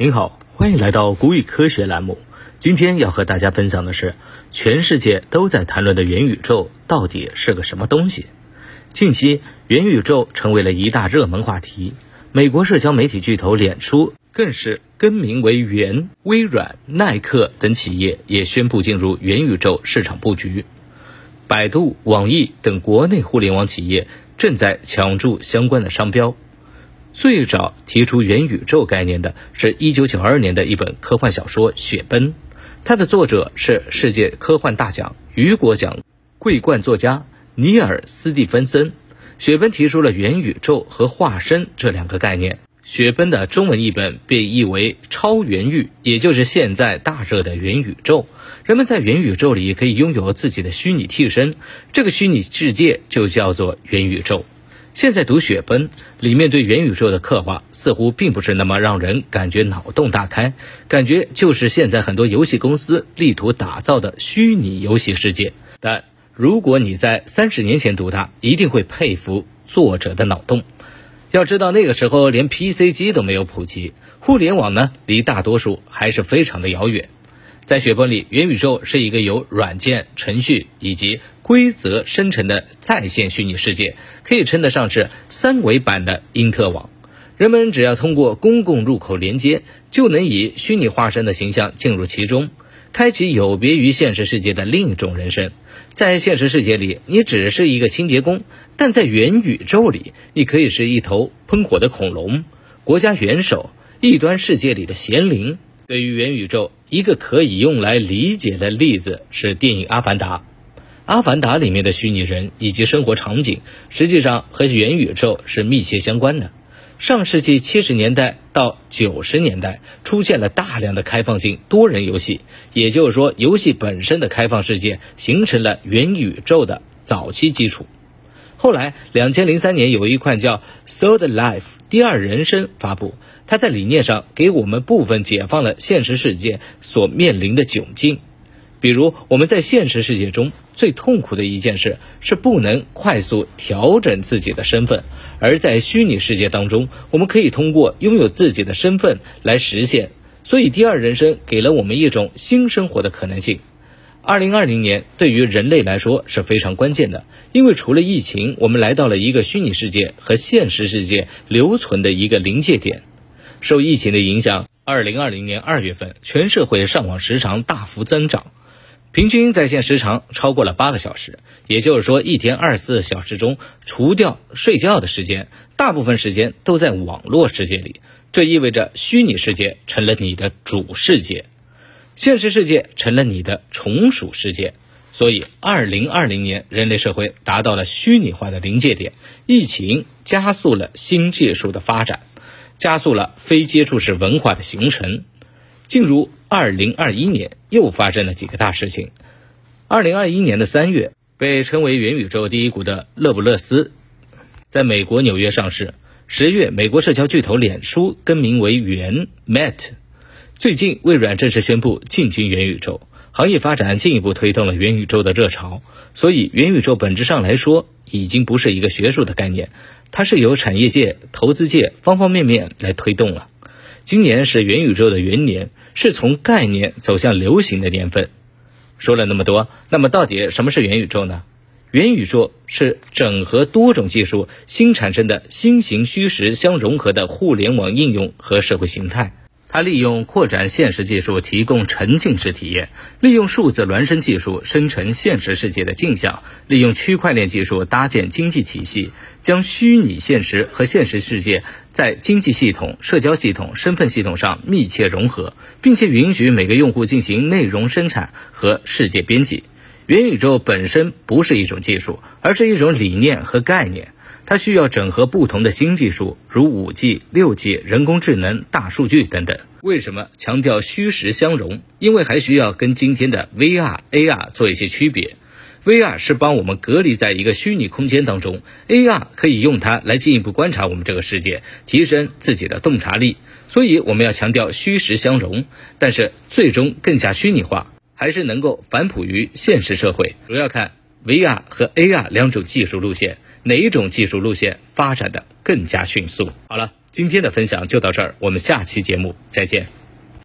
您好，欢迎来到古语科学栏目。今天要和大家分享的是，全世界都在谈论的元宇宙到底是个什么东西？近期，元宇宙成为了一大热门话题。美国社交媒体巨头脸书更是更名为元，微软、耐克等企业也宣布进入元宇宙市场布局。百度、网易等国内互联网企业正在抢注相关的商标。最早提出元宇宙概念的是一九九二年的一本科幻小说《雪崩》，它的作者是世界科幻大奖雨果奖桂冠作家尼尔·斯蒂芬森。雪崩提出了元宇宙和化身这两个概念。雪崩的中文译本被译为超元域，也就是现在大热的元宇宙。人们在元宇宙里可以拥有自己的虚拟替身，这个虚拟世界就叫做元宇宙。现在读《雪崩》里面对元宇宙的刻画，似乎并不是那么让人感觉脑洞大开，感觉就是现在很多游戏公司力图打造的虚拟游戏世界。但如果你在三十年前读它，一定会佩服作者的脑洞。要知道那个时候连 PC 机都没有普及，互联网呢离大多数还是非常的遥远。在《雪崩》里，元宇宙是一个由软件、程序以及规则生成的在线虚拟世界，可以称得上是三维版的因特网。人们只要通过公共入口连接，就能以虚拟化身的形象进入其中，开启有别于现实世界的另一种人生。在现实世界里，你只是一个清洁工；但在元宇宙里，你可以是一头喷火的恐龙、国家元首、异端世界里的贤灵。对于元宇宙，一个可以用来理解的例子是电影《阿凡达》。《阿凡达》里面的虚拟人以及生活场景，实际上和元宇宙是密切相关的。上世纪七十年代到九十年代，出现了大量的开放性多人游戏，也就是说，游戏本身的开放世界形成了元宇宙的早期基础。后来，两千零三年有一款叫《Third Life》第二人生发布。它在理念上给我们部分解放了现实世界所面临的窘境，比如我们在现实世界中最痛苦的一件事是不能快速调整自己的身份，而在虚拟世界当中，我们可以通过拥有自己的身份来实现。所以，第二人生给了我们一种新生活的可能性。二零二零年对于人类来说是非常关键的，因为除了疫情，我们来到了一个虚拟世界和现实世界留存的一个临界点。受疫情的影响，二零二零年二月份，全社会上网时长大幅增长，平均在线时长超过了八个小时。也就是说，一天二十四小时中，除掉睡觉的时间，大部分时间都在网络世界里。这意味着虚拟世界成了你的主世界，现实世界成了你的从属世界。所以，二零二零年，人类社会达到了虚拟化的临界点。疫情加速了新技术的发展。加速了非接触式文化的形成。进入二零二一年，又发生了几个大事情。二零二一年的三月，被称为元宇宙第一股的勒布勒斯，在美国纽约上市。十月，美国社交巨头脸书更名为元 Met。最近，微软正式宣布进军元宇宙，行业发展进一步推动了元宇宙的热潮。所以，元宇宙本质上来说，已经不是一个学术的概念。它是由产业界、投资界方方面面来推动了。今年是元宇宙的元年，是从概念走向流行的年份。说了那么多，那么到底什么是元宇宙呢？元宇宙是整合多种技术新产生的新型虚实相融合的互联网应用和社会形态。它利用扩展现实技术提供沉浸式体验，利用数字孪生技术生成现实世界的镜像，利用区块链技术搭建经济体系，将虚拟现实和现实世界在经济系统、社交系统、身份系统上密切融合，并且允许每个用户进行内容生产和世界编辑。元宇宙本身不是一种技术，而是一种理念和概念。它需要整合不同的新技术，如五 G、六 G、人工智能、大数据等等。为什么强调虚实相融？因为还需要跟今天的 VR、AR 做一些区别。VR 是帮我们隔离在一个虚拟空间当中，AR 可以用它来进一步观察我们这个世界，提升自己的洞察力。所以我们要强调虚实相融，但是最终更加虚拟化，还是能够反哺于现实社会。主要看 VR 和 AR 两种技术路线。哪一种技术路线发展的更加迅速？好了。今天的分享就到这儿，我们下期节目再见。